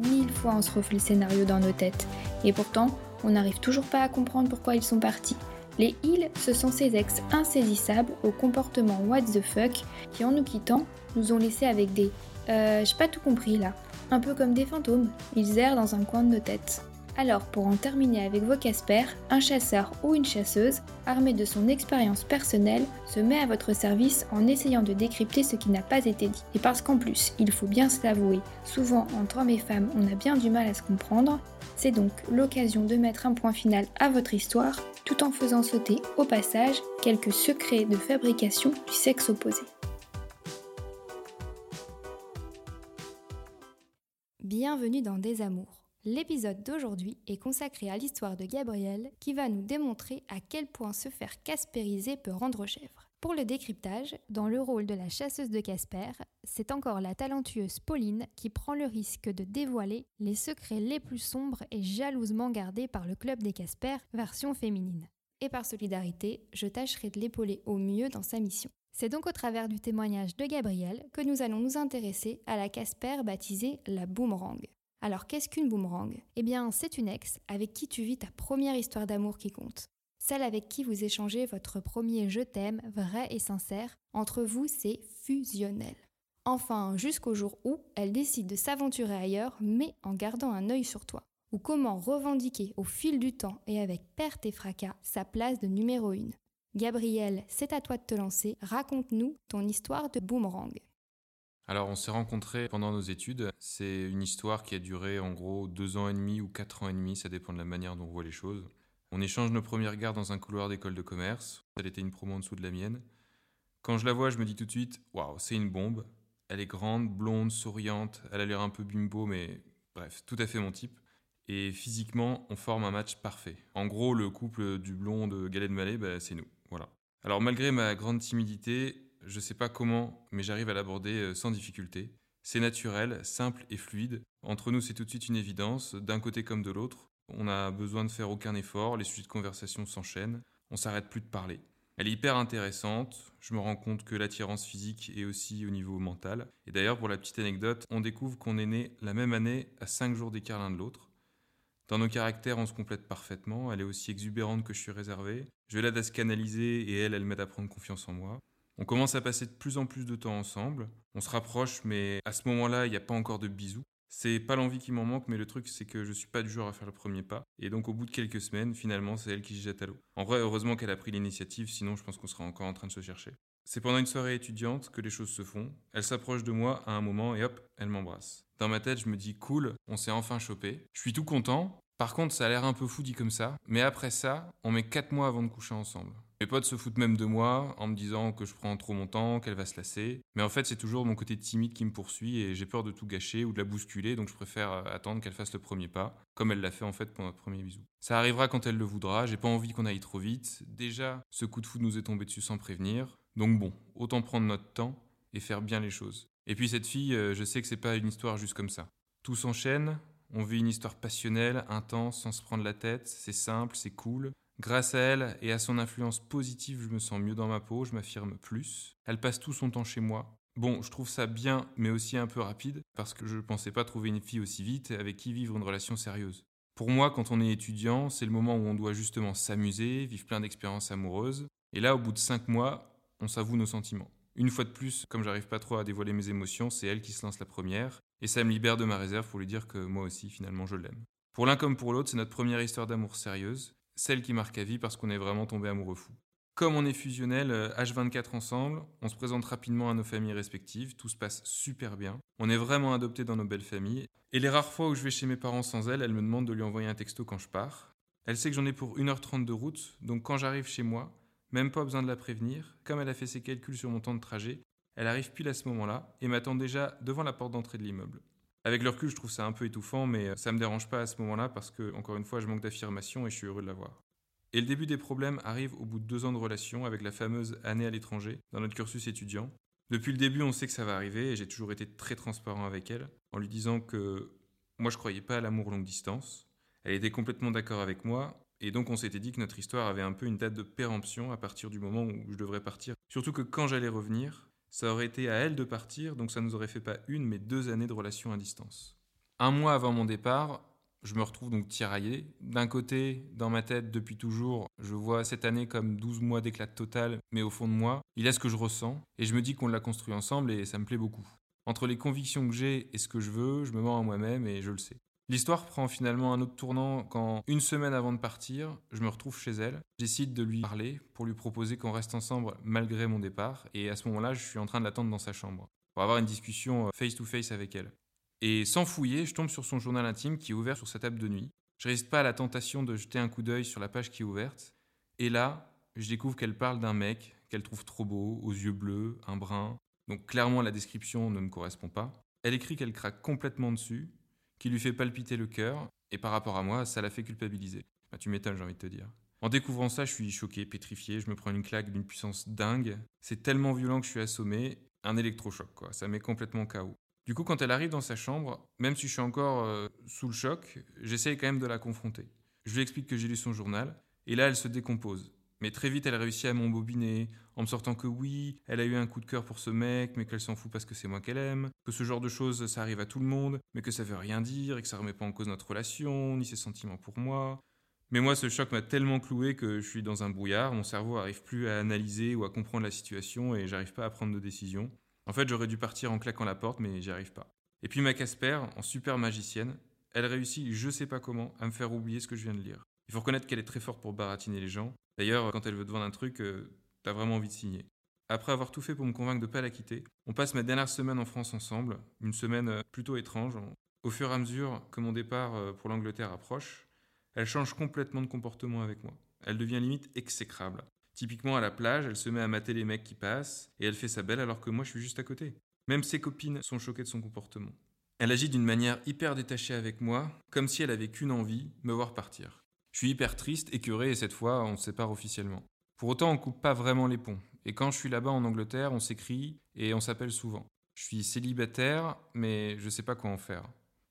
Mille fois on se refait le scénario dans nos têtes. Et pourtant, on n'arrive toujours pas à comprendre pourquoi ils sont partis. Les ils, ce sont ces ex insaisissables au comportement what the fuck qui, en nous quittant, nous ont laissés avec des euh, j'ai pas tout compris là. Un peu comme des fantômes, ils errent dans un coin de nos têtes. Alors, pour en terminer avec vos Casper, un chasseur ou une chasseuse, armé de son expérience personnelle, se met à votre service en essayant de décrypter ce qui n'a pas été dit. Et parce qu'en plus, il faut bien se l'avouer, souvent entre hommes et femmes, on a bien du mal à se comprendre, c'est donc l'occasion de mettre un point final à votre histoire, tout en faisant sauter, au passage, quelques secrets de fabrication du sexe opposé. Bienvenue dans Des Amours. L'épisode d'aujourd'hui est consacré à l'histoire de Gabrielle qui va nous démontrer à quel point se faire caspériser peut rendre chèvre. Pour le décryptage, dans le rôle de la chasseuse de Casper, c'est encore la talentueuse Pauline qui prend le risque de dévoiler les secrets les plus sombres et jalousement gardés par le club des Casper, version féminine. Et par solidarité, je tâcherai de l'épauler au mieux dans sa mission. C'est donc au travers du témoignage de Gabrielle que nous allons nous intéresser à la Casper baptisée la Boomerang. Alors qu'est-ce qu'une boomerang? Eh bien, c'est une ex avec qui tu vis ta première histoire d'amour qui compte. Celle avec qui vous échangez votre premier je t'aime, vrai et sincère. Entre vous, c'est fusionnel. Enfin, jusqu'au jour où elle décide de s'aventurer ailleurs, mais en gardant un œil sur toi. Ou comment revendiquer au fil du temps et avec perte et fracas sa place de numéro 1. Gabriel, c'est à toi de te lancer. Raconte-nous ton histoire de boomerang. Alors, on s'est rencontrés pendant nos études. C'est une histoire qui a duré en gros deux ans et demi ou quatre ans et demi, ça dépend de la manière dont on voit les choses. On échange nos premiers regards dans un couloir d'école de commerce. Elle était une promo en dessous de la mienne. Quand je la vois, je me dis tout de suite Waouh, c'est une bombe. Elle est grande, blonde, souriante. Elle a l'air un peu bimbo, mais bref, tout à fait mon type. Et physiquement, on forme un match parfait. En gros, le couple du blond de Galet de bah, c'est nous. Voilà. Alors, malgré ma grande timidité, je ne sais pas comment, mais j'arrive à l'aborder euh, sans difficulté. C'est naturel, simple et fluide. Entre nous, c'est tout de suite une évidence, d'un côté comme de l'autre. On n'a besoin de faire aucun effort, les sujets de conversation s'enchaînent, on s'arrête plus de parler. Elle est hyper intéressante, je me rends compte que l'attirance physique est aussi au niveau mental. Et d'ailleurs, pour la petite anecdote, on découvre qu'on est né la même année à 5 jours d'écart l'un de l'autre. Dans nos caractères, on se complète parfaitement, elle est aussi exubérante que je suis réservé. Je l'aide à se canaliser et elle, elle m'aide à prendre confiance en moi. On commence à passer de plus en plus de temps ensemble. On se rapproche, mais à ce moment-là, il n'y a pas encore de bisous. C'est pas l'envie qui m'en manque, mais le truc, c'est que je suis pas du genre à faire le premier pas. Et donc, au bout de quelques semaines, finalement, c'est elle qui se jette à l'eau. En vrai, heureusement qu'elle a pris l'initiative, sinon je pense qu'on serait encore en train de se chercher. C'est pendant une soirée étudiante que les choses se font. Elle s'approche de moi à un moment et hop, elle m'embrasse. Dans ma tête, je me dis cool, on s'est enfin chopé. Je suis tout content. Par contre, ça a l'air un peu fou dit comme ça. Mais après ça, on met 4 mois avant de coucher ensemble. Mes potes se foutent même de moi en me disant que je prends trop mon temps, qu'elle va se lasser. Mais en fait, c'est toujours mon côté timide qui me poursuit et j'ai peur de tout gâcher ou de la bousculer, donc je préfère euh, attendre qu'elle fasse le premier pas, comme elle l'a fait en fait pour notre premier bisou. Ça arrivera quand elle le voudra, j'ai pas envie qu'on aille trop vite. Déjà, ce coup de foudre nous est tombé dessus sans prévenir. Donc bon, autant prendre notre temps et faire bien les choses. Et puis cette fille, euh, je sais que c'est pas une histoire juste comme ça. Tout s'enchaîne, on vit une histoire passionnelle, intense, sans se prendre la tête, c'est simple, c'est cool. Grâce à elle et à son influence positive, je me sens mieux dans ma peau, je m'affirme plus. Elle passe tout son temps chez moi. Bon, je trouve ça bien, mais aussi un peu rapide, parce que je ne pensais pas trouver une fille aussi vite avec qui vivre une relation sérieuse. Pour moi, quand on est étudiant, c'est le moment où on doit justement s'amuser, vivre plein d'expériences amoureuses. Et là, au bout de cinq mois, on s'avoue nos sentiments. Une fois de plus, comme j'arrive pas trop à dévoiler mes émotions, c'est elle qui se lance la première, et ça me libère de ma réserve pour lui dire que moi aussi, finalement, je l'aime. Pour l'un comme pour l'autre, c'est notre première histoire d'amour sérieuse, celle qui marque à vie parce qu'on est vraiment tombé amoureux fou. Comme on est fusionnel, H24 euh, ensemble, on se présente rapidement à nos familles respectives, tout se passe super bien. On est vraiment adoptés dans nos belles familles. Et les rares fois où je vais chez mes parents sans elle, elle me demande de lui envoyer un texto quand je pars. Elle sait que j'en ai pour 1h30 de route, donc quand j'arrive chez moi, même pas besoin de la prévenir, comme elle a fait ses calculs sur mon temps de trajet, elle arrive pile à ce moment-là et m'attend déjà devant la porte d'entrée de l'immeuble. Avec le recul, je trouve ça un peu étouffant, mais euh, ça me dérange pas à ce moment-là parce que, encore une fois, je manque d'affirmation et je suis heureux de l'avoir. Et le début des problèmes arrive au bout de deux ans de relation avec la fameuse année à l'étranger dans notre cursus étudiant. Depuis le début, on sait que ça va arriver et j'ai toujours été très transparent avec elle en lui disant que moi je croyais pas à l'amour longue distance. Elle était complètement d'accord avec moi et donc on s'était dit que notre histoire avait un peu une date de péremption à partir du moment où je devrais partir. Surtout que quand j'allais revenir, ça aurait été à elle de partir, donc ça nous aurait fait pas une, mais deux années de relation à distance. Un mois avant mon départ, je me retrouve donc tiraillé. D'un côté, dans ma tête, depuis toujours, je vois cette année comme 12 mois d'éclat total, mais au fond de moi, il y a ce que je ressens, et je me dis qu'on l'a construit ensemble, et ça me plaît beaucoup. Entre les convictions que j'ai et ce que je veux, je me mens à moi-même, et je le sais. L'histoire prend finalement un autre tournant quand, une semaine avant de partir, je me retrouve chez elle. J'décide de lui parler pour lui proposer qu'on reste ensemble malgré mon départ. Et à ce moment-là, je suis en train de l'attendre dans sa chambre pour avoir une discussion face-to-face avec elle. Et sans fouiller, je tombe sur son journal intime qui est ouvert sur sa table de nuit. Je résiste pas à la tentation de jeter un coup d'œil sur la page qui est ouverte. Et là, je découvre qu'elle parle d'un mec qu'elle trouve trop beau, aux yeux bleus, un brun. Donc clairement, la description ne me correspond pas. Elle écrit qu'elle craque complètement dessus qui lui fait palpiter le cœur, et par rapport à moi, ça la fait culpabiliser. Bah, tu m'étonnes, j'ai envie de te dire. En découvrant ça, je suis choqué, pétrifié, je me prends une claque d'une puissance dingue. C'est tellement violent que je suis assommé, un électrochoc, quoi. Ça met complètement KO. Du coup, quand elle arrive dans sa chambre, même si je suis encore euh, sous le choc, j'essaye quand même de la confronter. Je lui explique que j'ai lu son journal, et là, elle se décompose. Mais très vite, elle réussit à m'embobiner en me sortant que oui, elle a eu un coup de cœur pour ce mec, mais qu'elle s'en fout parce que c'est moi qu'elle aime, que ce genre de choses, ça arrive à tout le monde, mais que ça veut rien dire et que ça remet pas en cause notre relation, ni ses sentiments pour moi. Mais moi, ce choc m'a tellement cloué que je suis dans un brouillard, mon cerveau arrive plus à analyser ou à comprendre la situation et j'arrive pas à prendre de décision. En fait, j'aurais dû partir en claquant la porte, mais j'y arrive pas. Et puis ma Casper, en super magicienne, elle réussit, je sais pas comment, à me faire oublier ce que je viens de lire. Il faut reconnaître qu'elle est très forte pour baratiner les gens, D'ailleurs, quand elle veut te vendre un truc, euh, t'as vraiment envie de signer. Après avoir tout fait pour me convaincre de ne pas la quitter, on passe ma dernière semaine en France ensemble, une semaine euh, plutôt étrange. Au fur et à mesure que mon départ euh, pour l'Angleterre approche, elle change complètement de comportement avec moi. Elle devient limite exécrable. Typiquement à la plage, elle se met à mater les mecs qui passent et elle fait sa belle alors que moi je suis juste à côté. Même ses copines sont choquées de son comportement. Elle agit d'une manière hyper détachée avec moi, comme si elle avait qu'une envie, me voir partir. Je suis hyper triste, écœuré, et cette fois, on se sépare officiellement. Pour autant, on coupe pas vraiment les ponts. Et quand je suis là-bas en Angleterre, on s'écrit et on s'appelle souvent. Je suis célibataire, mais je sais pas quoi en faire.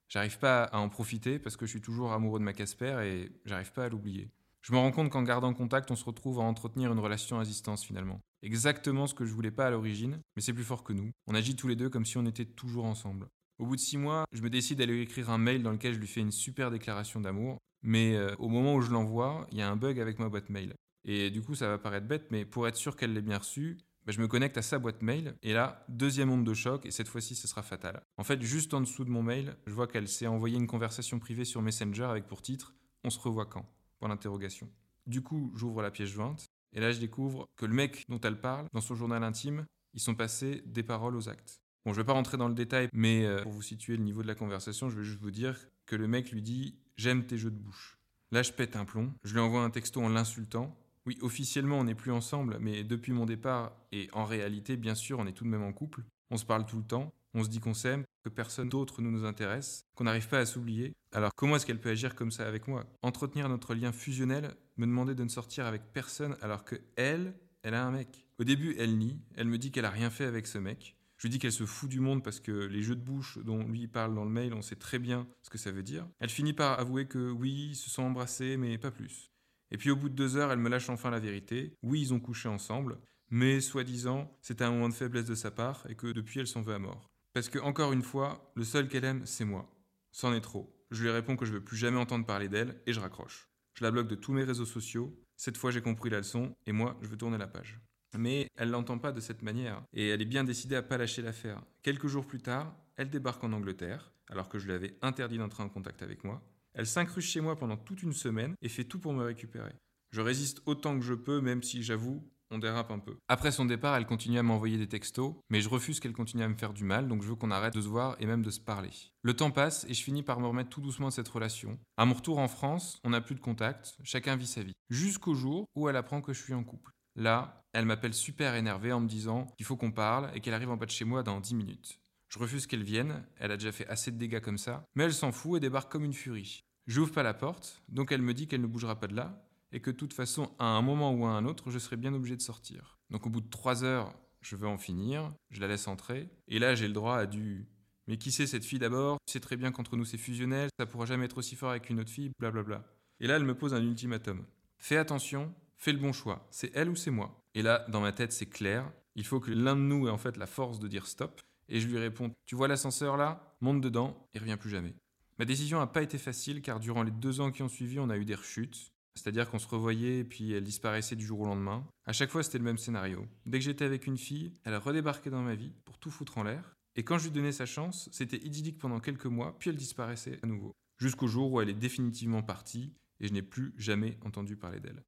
J'arrive pas à en profiter parce que je suis toujours amoureux de ma Casper et j'arrive pas à l'oublier. Je me rends compte qu'en gardant contact, on se retrouve à entretenir une relation à distance finalement. Exactement ce que je voulais pas à l'origine, mais c'est plus fort que nous. On agit tous les deux comme si on était toujours ensemble. Au bout de six mois, je me décide d'aller lui écrire un mail dans lequel je lui fais une super déclaration d'amour. Mais euh, au moment où je l'envoie, il y a un bug avec ma boîte mail. Et du coup, ça va paraître bête, mais pour être sûr qu'elle l'ait bien reçu, bah, je me connecte à sa boîte mail. Et là, deuxième onde de choc, et cette fois-ci, ce sera fatal. En fait, juste en dessous de mon mail, je vois qu'elle s'est envoyé une conversation privée sur Messenger avec pour titre On se revoit quand? Pour l'interrogation. Du coup, j'ouvre la pièce jointe, et là, je découvre que le mec dont elle parle, dans son journal intime, ils sont passés des paroles aux actes. Bon, je vais pas rentrer dans le détail, mais euh, pour vous situer le niveau de la conversation, je vais juste vous dire que le mec lui dit J'aime tes jeux de bouche. Là, je pète un plomb. Je lui envoie un texto en l'insultant. Oui, officiellement, on n'est plus ensemble, mais depuis mon départ, et en réalité, bien sûr, on est tout de même en couple. On se parle tout le temps. On se dit qu'on s'aime, que personne d'autre ne nous intéresse, qu'on n'arrive pas à s'oublier. Alors comment est-ce qu'elle peut agir comme ça avec moi? Entretenir notre lien fusionnel, me demander de ne sortir avec personne alors que elle, elle a un mec. Au début, elle nie, elle me dit qu'elle a rien fait avec ce mec. Je lui dis qu'elle se fout du monde parce que les jeux de bouche dont lui parle dans le mail, on sait très bien ce que ça veut dire. Elle finit par avouer que oui, ils se sont embrassés, mais pas plus. Et puis au bout de deux heures, elle me lâche enfin la vérité. Oui, ils ont couché ensemble, mais soi-disant, c'était un moment de faiblesse de sa part et que depuis, elle s'en veut à mort. Parce que, encore une fois, le seul qu'elle aime, c'est moi. C'en est trop. Je lui réponds que je veux plus jamais entendre parler d'elle et je raccroche. Je la bloque de tous mes réseaux sociaux. Cette fois, j'ai compris la leçon et moi, je veux tourner la page. Mais elle l'entend pas de cette manière, et elle est bien décidée à pas lâcher l'affaire. Quelques jours plus tard, elle débarque en Angleterre, alors que je lui avais interdit d'entrer en contact avec moi. Elle s'incruste chez moi pendant toute une semaine et fait tout pour me récupérer. Je résiste autant que je peux, même si j'avoue, on dérape un peu. Après son départ, elle continue à m'envoyer des textos, mais je refuse qu'elle continue à me faire du mal, donc je veux qu'on arrête de se voir et même de se parler. Le temps passe et je finis par me remettre tout doucement de cette relation. À mon retour en France, on n'a plus de contact, chacun vit sa vie. Jusqu'au jour où elle apprend que je suis en couple. Là, elle m'appelle super énervée en me disant qu'il faut qu'on parle et qu'elle arrive en bas de chez moi dans 10 minutes. Je refuse qu'elle vienne, elle a déjà fait assez de dégâts comme ça, mais elle s'en fout et débarque comme une furie. J'ouvre pas la porte, donc elle me dit qu'elle ne bougera pas de là, et que de toute façon, à un moment ou à un autre, je serai bien obligé de sortir. Donc au bout de trois heures, je veux en finir, je la laisse entrer, et là j'ai le droit à du mais qui c'est cette fille d'abord? Tu sais très bien qu'entre nous c'est fusionnel, ça pourra jamais être aussi fort avec une autre fille, blablabla. Et là elle me pose un ultimatum. Fais attention, fais le bon choix, c'est elle ou c'est moi. Et là, dans ma tête, c'est clair, il faut que l'un de nous ait en fait la force de dire stop, et je lui réponds Tu vois l'ascenseur là? Monte dedans et reviens plus jamais. Ma décision n'a pas été facile car durant les deux ans qui ont suivi, on a eu des rechutes. C'est-à-dire qu'on se revoyait et puis elle disparaissait du jour au lendemain. À chaque fois, c'était le même scénario. Dès que j'étais avec une fille, elle redébarquait dans ma vie pour tout foutre en l'air. Et quand je lui donnais sa chance, c'était idyllique pendant quelques mois, puis elle disparaissait à nouveau. Jusqu'au jour où elle est définitivement partie et je n'ai plus jamais entendu parler d'elle.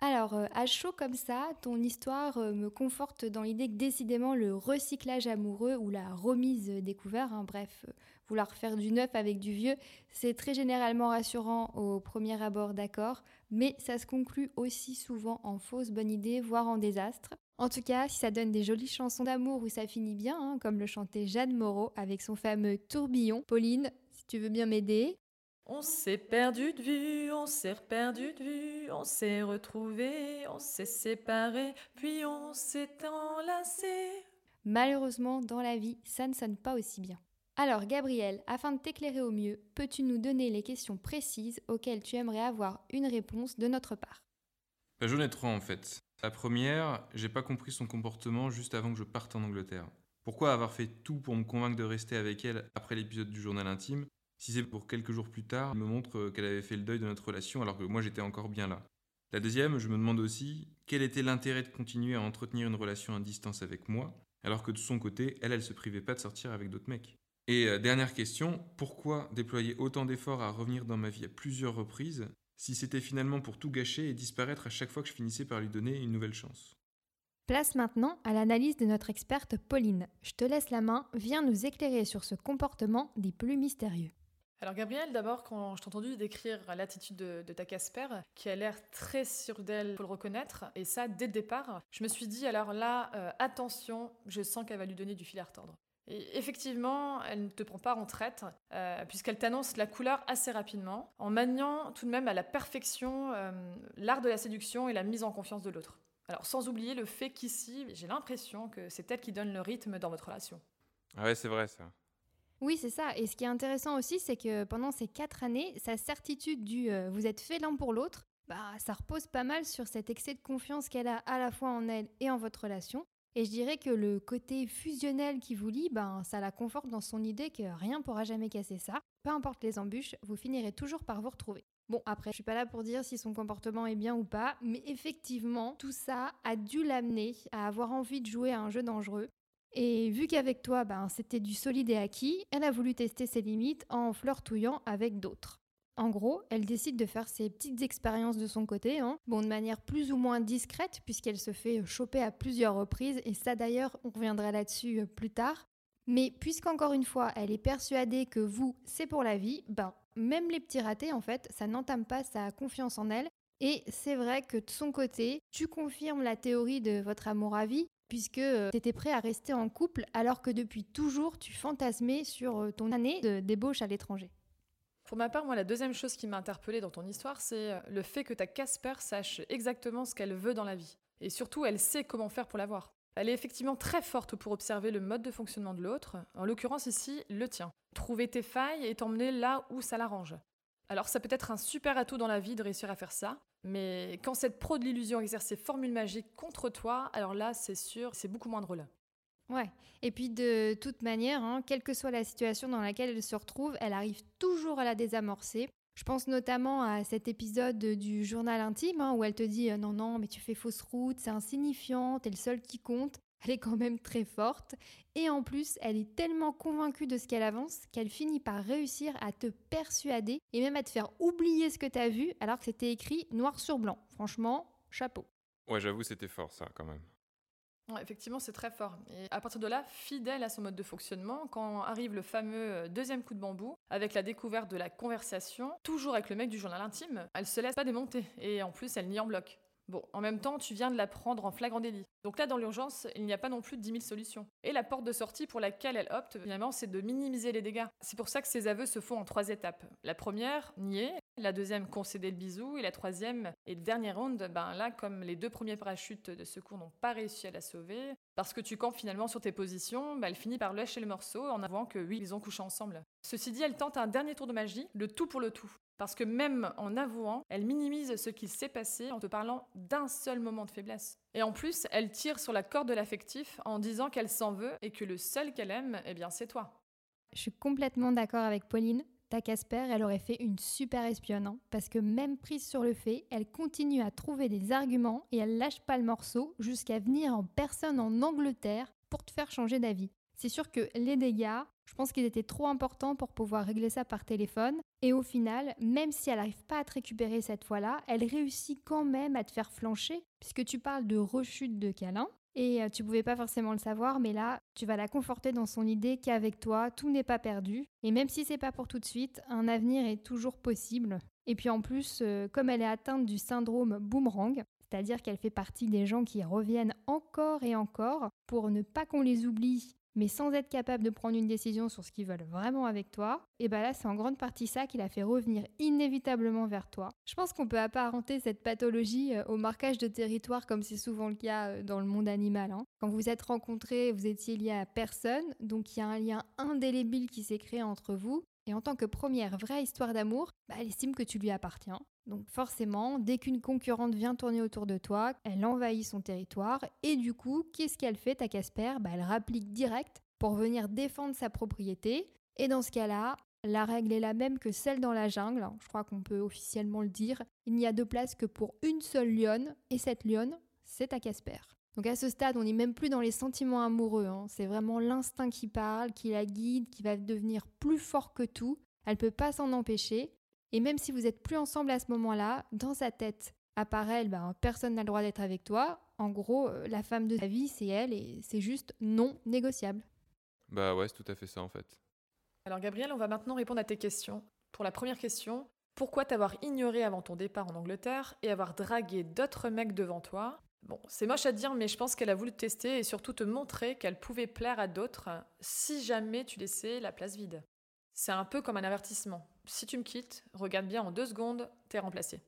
Alors, euh, à chaud comme ça, ton histoire euh, me conforte dans l'idée que décidément le recyclage amoureux ou la remise découvert, hein, bref, euh, vouloir faire du neuf avec du vieux, c'est très généralement rassurant au premier abord, d'accord, mais ça se conclut aussi souvent en fausse bonne idée, voire en désastre. En tout cas, si ça donne des jolies chansons d'amour où ça finit bien, hein, comme le chantait Jeanne Moreau avec son fameux tourbillon, Pauline, si tu veux bien m'aider, on s'est perdu de vue, on s'est perdu de vue, on s'est retrouvé, on s'est séparé, puis on s'est enlacé. Malheureusement, dans la vie, ça ne sonne pas aussi bien. Alors, Gabriel, afin de t'éclairer au mieux, peux-tu nous donner les questions précises auxquelles tu aimerais avoir une réponse de notre part? Bah, J'en ai trois en fait. La première, j'ai pas compris son comportement juste avant que je parte en Angleterre. Pourquoi avoir fait tout pour me convaincre de rester avec elle après l'épisode du journal intime? Si c'est pour quelques jours plus tard, elle me montre qu'elle avait fait le deuil de notre relation alors que moi j'étais encore bien là. La deuxième, je me demande aussi quel était l'intérêt de continuer à entretenir une relation à distance avec moi, alors que de son côté, elle, elle se privait pas de sortir avec d'autres mecs. Et euh, dernière question, pourquoi déployer autant d'efforts à revenir dans ma vie à plusieurs reprises, si c'était finalement pour tout gâcher et disparaître à chaque fois que je finissais par lui donner une nouvelle chance? Place maintenant à l'analyse de notre experte Pauline. Je te laisse la main, viens nous éclairer sur ce comportement des plus mystérieux. Alors Gabriel, d'abord, quand je t'ai entendu décrire l'attitude de, ta Casper, qui a l'air très sûre d'elle, faut le reconnaître, et ça dès le départ, je me suis dit, alors là, euh, attention, je sens qu'elle va lui donner du fil à retordre. Et effectivement, elle ne te prend pas en traite, euh, puisqu'elle t'annonce la couleur assez rapidement, en maniant tout de même à la perfection euh, l'art de la séduction et la mise en confiance de l'autre. Alors sans oublier le fait qu'ici, j'ai l'impression que c'est elle qui donne le rythme dans votre relation. Ah ouais, c'est vrai ça. Oui, c'est ça. Et ce qui est intéressant aussi, c'est que pendant ces quatre années, sa certitude du euh, vous êtes fait l'un pour l'autre, bah, ça repose pas mal sur cet excès de confiance qu'elle a à la fois en elle et en votre relation. Et je dirais que le côté fusionnel qui vous lie, ben, ça la conforte dans son idée que rien pourra jamais casser ça. Peu importe les embûches, vous finirez toujours par vous retrouver. Bon, après, je suis pas là pour dire si son comportement est bien ou pas, mais effectivement, tout ça a dû l'amener à avoir envie de jouer à un jeu dangereux et vu qu'avec toi, ben, c'était du solide et acquis, elle a voulu tester ses limites en flirtouillant avec d'autres. En gros, elle décide de faire ses petites expériences de son côté, hein. bon, de manière plus ou moins discrète, puisqu'elle se fait choper à plusieurs reprises, et ça d'ailleurs, on reviendra là-dessus euh, plus tard. Mais puisqu'encore une fois, elle est persuadée que vous, c'est pour la vie, ben, même les petits ratés, en fait, ça n'entame pas sa confiance en elle. Et c'est vrai que de son côté, tu confirmes la théorie de votre amour à vie, puisque euh, tu étais prêt à rester en couple alors que depuis toujours tu fantasmais sur euh, ton année de débauche à l'étranger. Pour ma part, moi, la deuxième chose qui m'a interpellée dans ton histoire, c'est euh, le fait que ta Casper sache exactement ce qu'elle veut dans la vie. Et surtout, elle sait comment faire pour l'avoir. Elle est effectivement très forte pour observer le mode de fonctionnement de l'autre, en l'occurrence ici, le tien. Trouver tes failles et t'emmener là où ça l'arrange. Alors ça peut être un super atout dans la vie de réussir à faire ça, mais quand cette pro de l'illusion exerce ses formules magiques contre toi, alors là, c'est sûr, c'est beaucoup moins drôle. Ouais, et puis de toute manière, hein, quelle que soit la situation dans laquelle elle se retrouve, elle arrive toujours à la désamorcer. Je pense notamment à cet épisode du journal intime hein, où elle te dit euh, non, non, mais tu fais fausse route, c'est insignifiant, t'es le seul qui compte elle est quand même très forte. Et en plus, elle est tellement convaincue de ce qu'elle avance qu'elle finit par réussir à te persuader et même à te faire oublier ce que tu as vu alors que c'était écrit noir sur blanc. Franchement, chapeau. Ouais, j'avoue, c'était fort ça quand même. effectivement, c'est très fort. Et à partir de là, fidèle à son mode de fonctionnement, quand arrive le fameux euh, deuxième coup de bambou, avec la découverte de la conversation, toujours avec le mec du journal intime, elle se laisse pas démonter. Et en plus, elle nie en bloc. Bon, en même temps, tu viens de la prendre en flagrant délit. Donc là, dans l'urgence, il n'y a pas non plus 10 000 solutions. Et la porte de sortie pour laquelle elle opte, finalement, c'est de minimiser les dégâts. C'est pour ça que ces aveux se font en trois étapes. La première, nier. La deuxième, concéder le bisou. Et la troisième et le dernier round, ben là, comme les deux premiers parachutes de secours n'ont pas réussi à la sauver, parce que tu campes finalement sur tes positions, ben elle finit par lâcher le morceau en avouant que oui, ils ont couché ensemble. Ceci dit, elle tente un dernier tour de magie, le tout pour le tout. Parce que même en avouant, elle minimise ce qui s'est passé en te parlant d'un seul moment de faiblesse. Et en plus, elle tire sur la corde de l'affectif en disant qu'elle s'en veut et que le seul qu'elle aime, eh bien, c'est toi. Je suis complètement d'accord avec Pauline. Ta Casper, elle aurait fait une super espionne, hein, parce que même prise sur le fait, elle continue à trouver des arguments et elle lâche pas le morceau jusqu'à venir en personne en Angleterre pour te faire changer d'avis. C'est sûr que les dégâts, je pense qu'ils étaient trop importants pour pouvoir régler ça par téléphone. Et au final, même si elle n'arrive pas à te récupérer cette fois-là, elle réussit quand même à te faire flancher, puisque tu parles de rechute de câlin. Et euh, tu pouvais pas forcément le savoir, mais là, tu vas la conforter dans son idée qu'avec toi, tout n'est pas perdu. Et même si c'est pas pour tout de suite, un avenir est toujours possible. Et puis en plus, euh, comme elle est atteinte du syndrome boomerang, c'est-à-dire qu'elle fait partie des gens qui reviennent encore et encore pour ne pas qu'on les oublie mais sans être capable de prendre une décision sur ce qu'ils veulent vraiment avec toi, et bien là c'est en grande partie ça qui l'a fait revenir inévitablement vers toi. Je pense qu'on peut apparenter cette pathologie euh, au marquage de territoire comme c'est souvent le cas euh, dans le monde animal. Hein. Quand vous êtes rencontrés, vous étiez liés à personne, donc il y a un lien indélébile qui s'est créé entre vous, et en tant que première vraie histoire d'amour, bah, elle estime que tu lui appartiens. Donc forcément, dès qu'une concurrente vient tourner autour de toi, elle envahit son territoire et du coup, qu'est-ce qu'elle fait ta Casper? Bah, Elle rapplique direct pour venir défendre sa propriété. Et dans ce cas-là, la règle est la même que celle dans la jungle, je crois qu'on peut officiellement le dire. Il n'y a de place que pour une seule lionne, et cette lionne, c'est ta Casper. Donc à ce stade, on n'est même plus dans les sentiments amoureux, hein. c'est vraiment l'instinct qui parle, qui la guide, qui va devenir plus fort que tout. Elle peut pas s'en empêcher, et même si vous n'êtes plus ensemble à ce moment-là, dans sa tête, apparaît, ben, personne n'a le droit d'être avec toi. En gros, euh, la femme de ta vie, c'est elle et c'est juste non négociable. Bah ouais, c'est tout à fait ça en fait. Alors Gabriel, on va maintenant répondre à tes questions. Pour la première question, pourquoi t'avoir ignoré avant ton départ en Angleterre et avoir dragué d'autres mecs devant toi? Bon, c'est moche à dire, mais je pense qu'elle a voulu te tester et surtout te montrer qu'elle pouvait plaire à d'autres si jamais tu laissais la place vide. C'est un peu comme un avertissement. Si tu me quittes, regarde bien en deux secondes, t'es remplacé.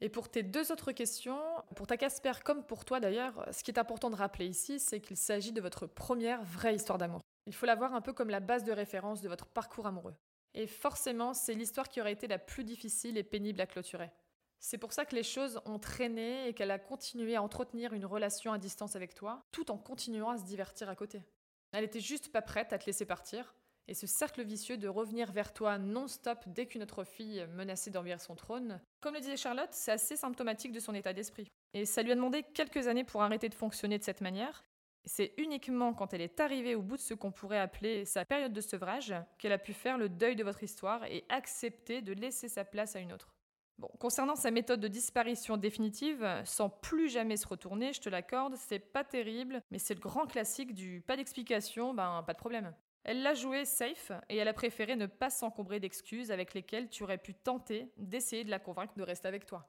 Et pour tes deux autres questions, pour ta Casper comme pour toi d'ailleurs, ce qui est important de rappeler ici, c'est qu'il s'agit de votre première vraie histoire d'amour. Il faut la voir un peu comme la base de référence de votre parcours amoureux. Et forcément, c'est l'histoire qui aurait été la plus difficile et pénible à clôturer. C'est pour ça que les choses ont traîné et qu'elle a continué à entretenir une relation à distance avec toi, tout en continuant à se divertir à côté. Elle était juste pas prête à te laisser partir, et ce cercle vicieux de revenir vers toi non-stop dès qu'une autre fille menaçait d'envahir son trône, comme le disait Charlotte, c'est assez symptomatique de son état d'esprit. Et ça lui a demandé quelques années pour arrêter de fonctionner de cette manière. C'est uniquement quand elle est arrivée au bout de ce qu'on pourrait appeler sa période de sevrage qu'elle a pu faire le deuil de votre histoire et accepter de laisser sa place à une autre. Bon, concernant sa méthode de disparition définitive, sans plus jamais se retourner, je te l'accorde, c'est pas terrible, mais c'est le grand classique du pas d'explication, ben pas de problème. Elle l'a joué safe et elle a préféré ne pas s'encombrer d'excuses avec lesquelles tu aurais pu tenter d'essayer de la convaincre de rester avec toi.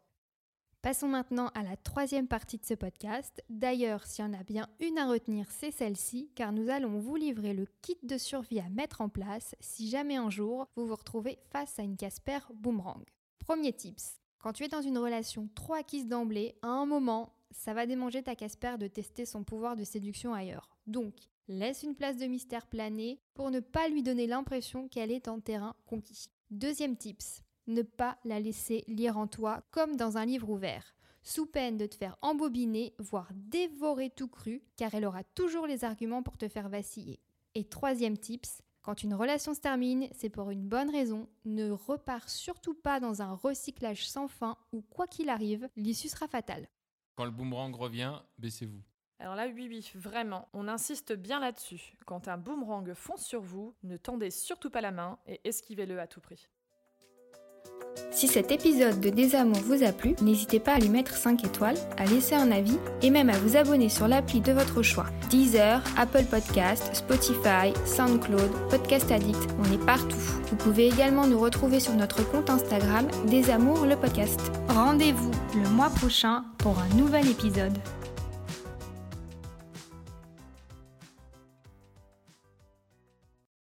Passons maintenant à la troisième partie de ce podcast. D'ailleurs, s'il y en a bien une à retenir, c'est celle-ci, car nous allons vous livrer le kit de survie à mettre en place si jamais un jour vous vous retrouvez face à une Casper boomerang. Premier tips, quand tu es dans une relation trop acquise d'emblée, à un moment, ça va démanger ta Casper de tester son pouvoir de séduction ailleurs. Donc, Laisse une place de mystère planer pour ne pas lui donner l'impression qu'elle est en terrain conquis. Deuxième tips, ne pas la laisser lire en toi comme dans un livre ouvert, sous peine de te faire embobiner, voire dévorer tout cru, car elle aura toujours les arguments pour te faire vaciller. Et troisième tips, quand une relation se termine, c'est pour une bonne raison. Ne repars surtout pas dans un recyclage sans fin où, quoi qu'il arrive, l'issue sera fatale. Quand le boomerang revient, baissez-vous. Alors là, oui, oui, vraiment, on insiste bien là-dessus. Quand un boomerang fonce sur vous, ne tendez surtout pas la main et esquivez-le à tout prix. Si cet épisode de Désamour vous a plu, n'hésitez pas à lui mettre 5 étoiles, à laisser un avis et même à vous abonner sur l'appli de votre choix. Deezer, Apple Podcast, Spotify, SoundCloud, Podcast Addict, on est partout. Vous pouvez également nous retrouver sur notre compte Instagram Désamour le podcast. Rendez-vous le mois prochain pour un nouvel épisode.